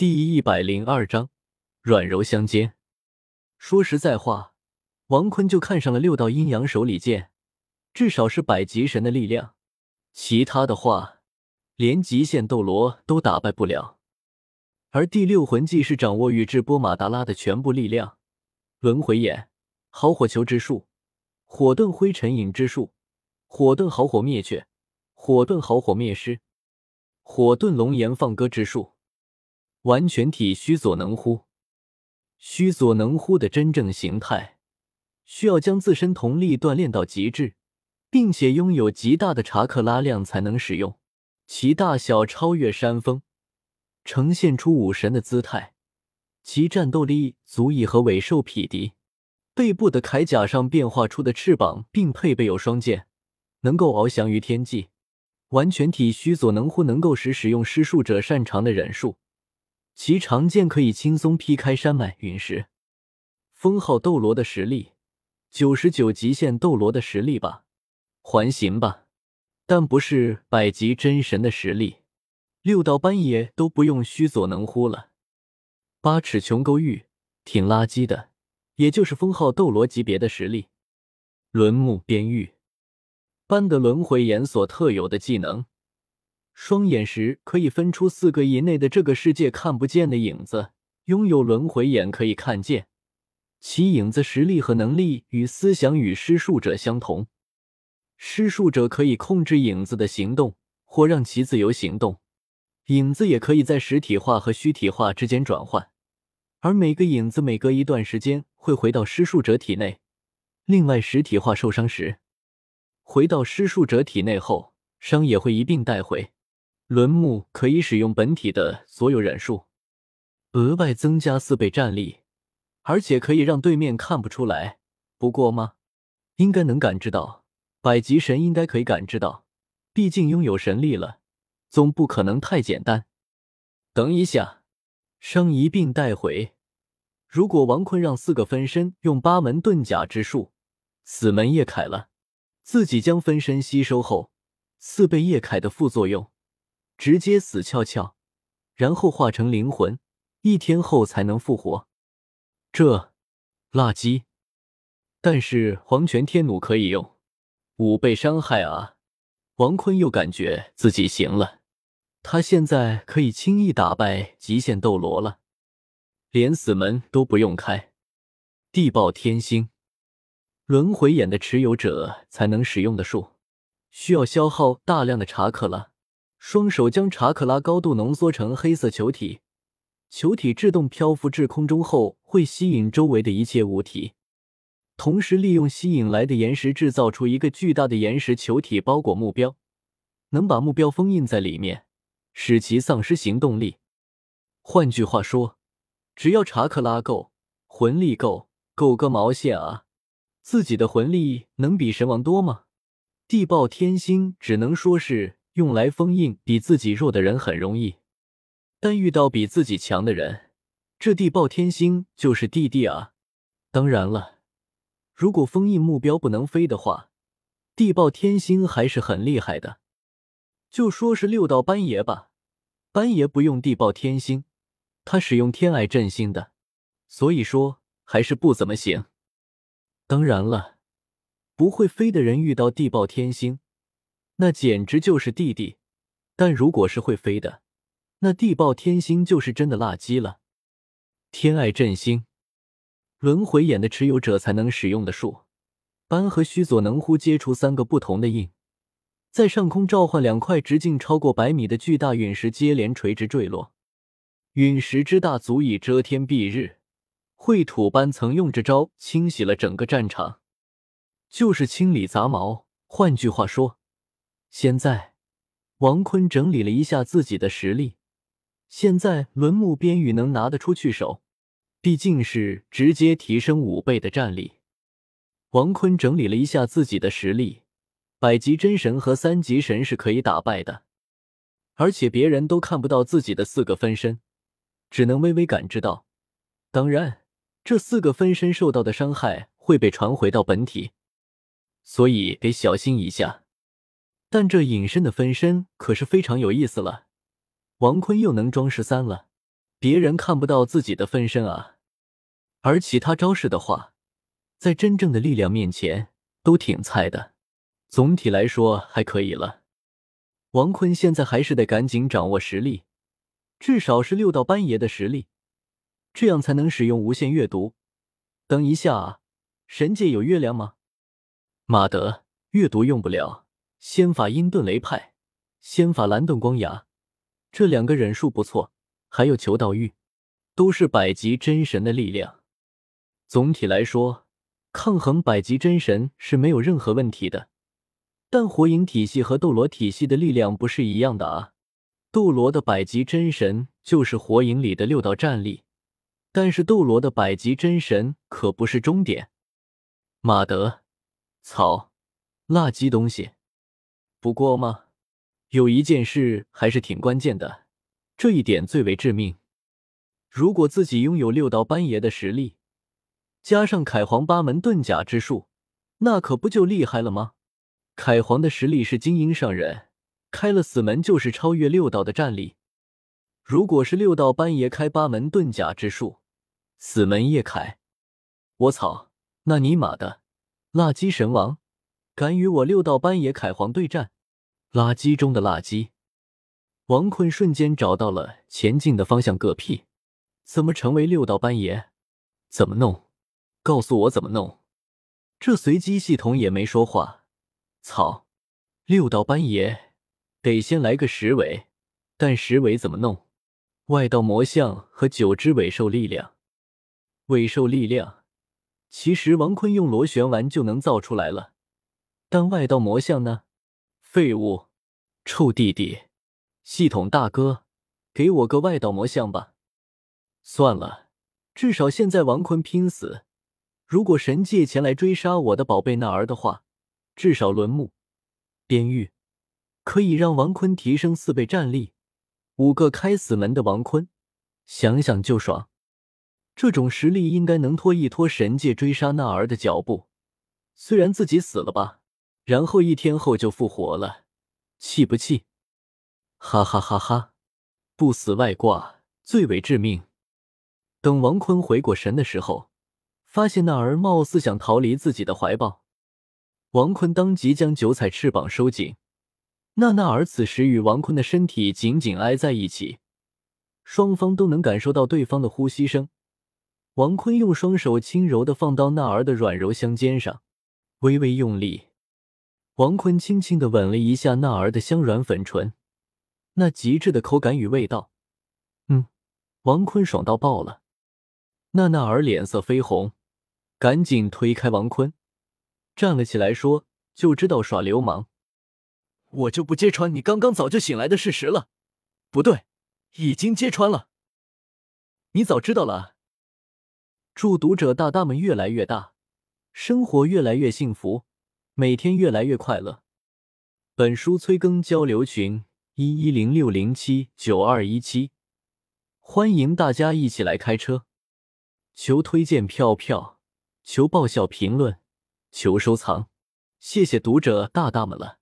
第一百零二章，软柔相间。说实在话，王坤就看上了六道阴阳手里剑，至少是百级神的力量。其他的话，连极限斗罗都打败不了。而第六魂技是掌握宇智波马达拉的全部力量：轮回眼、好火球之术、火遁灰尘影之术、火遁好火灭却、火遁好火灭尸、火遁龙炎放歌之术。完全体虚佐能乎？虚佐能乎的真正形态，需要将自身瞳力锻炼到极致，并且拥有极大的查克拉量才能使用。其大小超越山峰，呈现出武神的姿态。其战斗力足以和尾兽匹敌。背部的铠甲上变化出的翅膀，并配备有双剑，能够翱翔于天际。完全体虚佐能乎，能够使使用施术者擅长的忍术。其长剑可以轻松劈开山脉陨石，封号斗罗的实力，九十九极限斗罗的实力吧，还行吧，但不是百级真神的实力。六道斑也都不用虚佐能乎了，八尺琼勾玉挺垃圾的，也就是封号斗罗级别的实力。轮木边玉斑的轮回眼所特有的技能。双眼时可以分出四个以内的这个世界看不见的影子，拥有轮回眼可以看见其影子实力和能力与思想与施术者相同。施术者可以控制影子的行动或让其自由行动，影子也可以在实体化和虚体化之间转换，而每个影子每隔一段时间会回到施术者体内。另外，实体化受伤时，回到施术者体内后，伤也会一并带回。轮木可以使用本体的所有忍术，额外增加四倍战力，而且可以让对面看不出来。不过吗？应该能感知到，百级神应该可以感知到，毕竟拥有神力了，总不可能太简单。等一下，伤一并带回。如果王坤让四个分身用八门遁甲之术，死门叶铠了，自己将分身吸收后，四倍叶铠的副作用。直接死翘翘，然后化成灵魂，一天后才能复活。这垃圾！但是黄泉天弩可以用，五倍伤害啊！王坤又感觉自己行了，他现在可以轻易打败极限斗罗了，连死门都不用开。地爆天星，轮回眼的持有者才能使用的术，需要消耗大量的查克拉。双手将查克拉高度浓缩成黑色球体，球体自动漂浮至空中后，会吸引周围的一切物体，同时利用吸引来的岩石制造出一个巨大的岩石球体包裹目标，能把目标封印在里面，使其丧失行动力。换句话说，只要查克拉够，魂力够，够个毛线啊！自己的魂力能比神王多吗？地爆天星只能说是。用来封印比自己弱的人很容易，但遇到比自己强的人，这地爆天星就是弟弟啊！当然了，如果封印目标不能飞的话，地爆天星还是很厉害的。就说是六道斑爷吧，斑爷不用地爆天星，他使用天爱振星的，所以说还是不怎么行。当然了，不会飞的人遇到地爆天星。那简直就是弟弟，但如果是会飞的，那地爆天星就是真的垃圾了。天爱振星，轮回眼的持有者才能使用的术。斑和须佐能乎接触三个不同的印，在上空召唤两块直径超过百米的巨大陨石，接连垂直坠落。陨石之大，足以遮天蔽日。秽土斑曾用这招清洗了整个战场，就是清理杂毛。换句话说。现在，王坤整理了一下自己的实力。现在轮木边羽能拿得出去手，毕竟是直接提升五倍的战力。王坤整理了一下自己的实力，百级真神和三级神是可以打败的，而且别人都看不到自己的四个分身，只能微微感知到。当然，这四个分身受到的伤害会被传回到本体，所以得小心一下。但这隐身的分身可是非常有意思了，王坤又能装十三了，别人看不到自己的分身啊。而其他招式的话，在真正的力量面前都挺菜的。总体来说还可以了。王坤现在还是得赶紧掌握实力，至少是六道班爷的实力，这样才能使用无限阅读。等一下，神界有月亮吗？马德，阅读用不了。仙法阴遁雷派，仙法蓝盾光牙，这两个忍术不错。还有求道玉，都是百级真神的力量。总体来说，抗衡百级真神是没有任何问题的。但火影体系和斗罗体系的力量不是一样的啊！斗罗的百级真神就是火影里的六道战力，但是斗罗的百级真神可不是终点。马德，草，垃圾东西。不过嘛，有一件事还是挺关键的，这一点最为致命。如果自己拥有六道班爷的实力，加上凯皇八门遁甲之术，那可不就厉害了吗？凯皇的实力是精英上人，开了死门就是超越六道的战力。如果是六道班爷开八门遁甲之术，死门叶凯，我操，那尼玛的，垃圾神王，敢与我六道班爷凯皇对战，垃圾中的垃圾。王坤瞬间找到了前进的方向，个屁！怎么成为六道班爷？怎么弄？告诉我怎么弄？这随机系统也没说话。操！六道班爷得先来个十尾，但十尾怎么弄？外道魔像和九只尾兽力量，尾兽力量其实王坤用螺旋丸就能造出来了，但外道魔像呢？废物！臭弟弟！系统大哥，给我个外道魔像吧！算了，至少现在王坤拼死，如果神界前来追杀我的宝贝纳儿的话。至少轮木、边玉可以让王坤提升四倍战力。五个开死门的王坤，想想就爽。这种实力应该能拖一拖神界追杀纳儿的脚步。虽然自己死了吧，然后一天后就复活了，气不气？哈哈哈哈！不死外挂最为致命。等王坤回过神的时候，发现纳儿貌似想逃离自己的怀抱。王坤当即将九彩翅膀收紧，娜娜儿此时与王坤的身体紧紧挨在一起，双方都能感受到对方的呼吸声。王坤用双手轻柔的放到娜儿的软柔香肩上，微微用力，王坤轻轻的吻了一下娜儿的香软粉唇，那极致的口感与味道，嗯，王坤爽到爆了。娜娜儿脸色绯红，赶紧推开王坤。站了起来，说：“就知道耍流氓，我就不揭穿你刚刚早就醒来的事实了。不对，已经揭穿了。你早知道了。祝读者大大们越来越大，生活越来越幸福，每天越来越快乐。本书催更交流群：一一零六零七九二一七，欢迎大家一起来开车。求推荐票票，求爆笑评论。求收藏，谢谢读者大大们了。